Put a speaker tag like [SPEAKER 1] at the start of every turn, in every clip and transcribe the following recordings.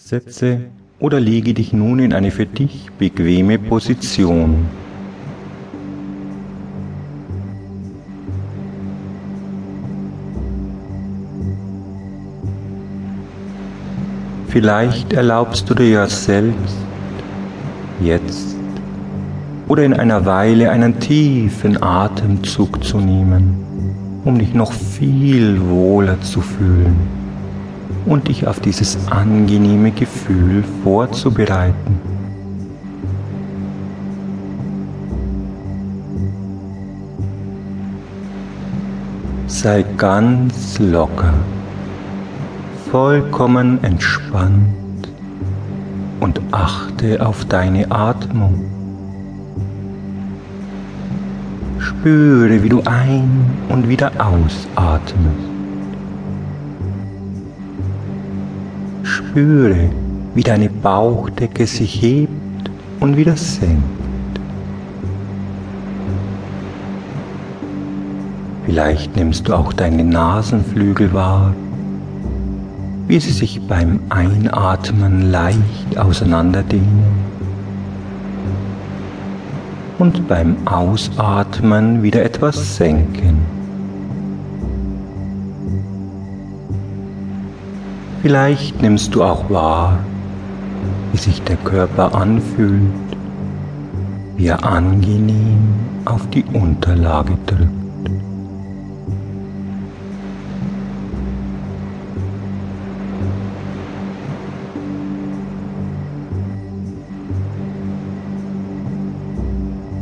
[SPEAKER 1] Setze oder lege dich nun in eine für dich bequeme Position. Vielleicht erlaubst du dir ja selbst, jetzt oder in einer Weile einen tiefen Atemzug zu nehmen, um dich noch viel wohler zu fühlen und dich auf dieses angenehme Gefühl vorzubereiten. Sei ganz locker, vollkommen entspannt und achte auf deine Atmung. Spüre, wie du ein- und wieder ausatmest. Spüre, wie deine Bauchdecke sich hebt und wieder senkt. Vielleicht nimmst du auch deine Nasenflügel wahr, wie sie sich beim Einatmen leicht auseinanderdehnen und beim Ausatmen wieder etwas senken. Vielleicht nimmst du auch wahr, wie sich der Körper anfühlt, wie er angenehm auf die Unterlage drückt.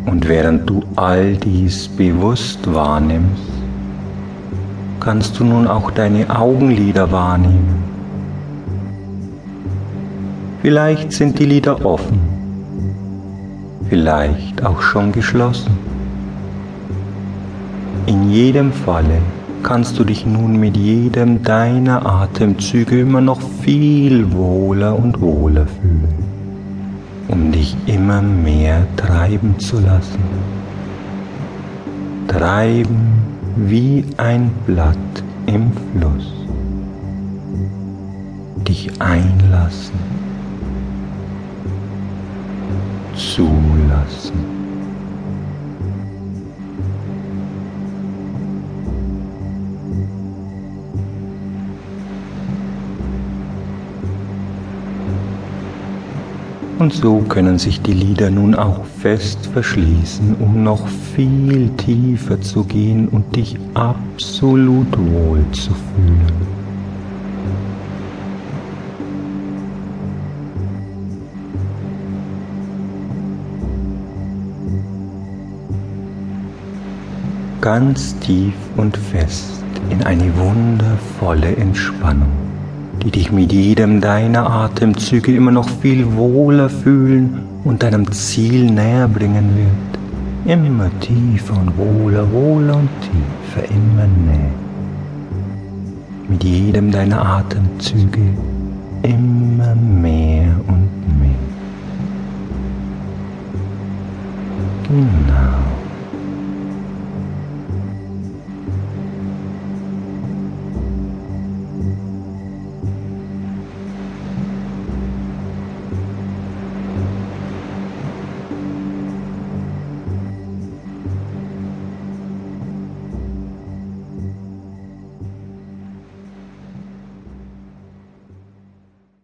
[SPEAKER 1] Und während du all dies bewusst wahrnimmst, kannst du nun auch deine Augenlider wahrnehmen. Vielleicht sind die Lider offen, vielleicht auch schon geschlossen. In jedem Falle kannst du dich nun mit jedem deiner Atemzüge immer noch viel wohler und wohler fühlen um dich immer mehr treiben zu lassen. Treiben wie ein Blatt im Fluss. Dich einlassen. Zulassen. Und so können sich die Lieder nun auch fest verschließen, um noch viel tiefer zu gehen und dich absolut wohl zu fühlen. Ganz tief und fest in eine wundervolle Entspannung die dich mit jedem deiner Atemzüge immer noch viel wohler fühlen und deinem Ziel näher bringen wird. Immer tiefer und wohler, wohler und tiefer, immer näher. Mit jedem deiner Atemzüge immer mehr und mehr. Genau.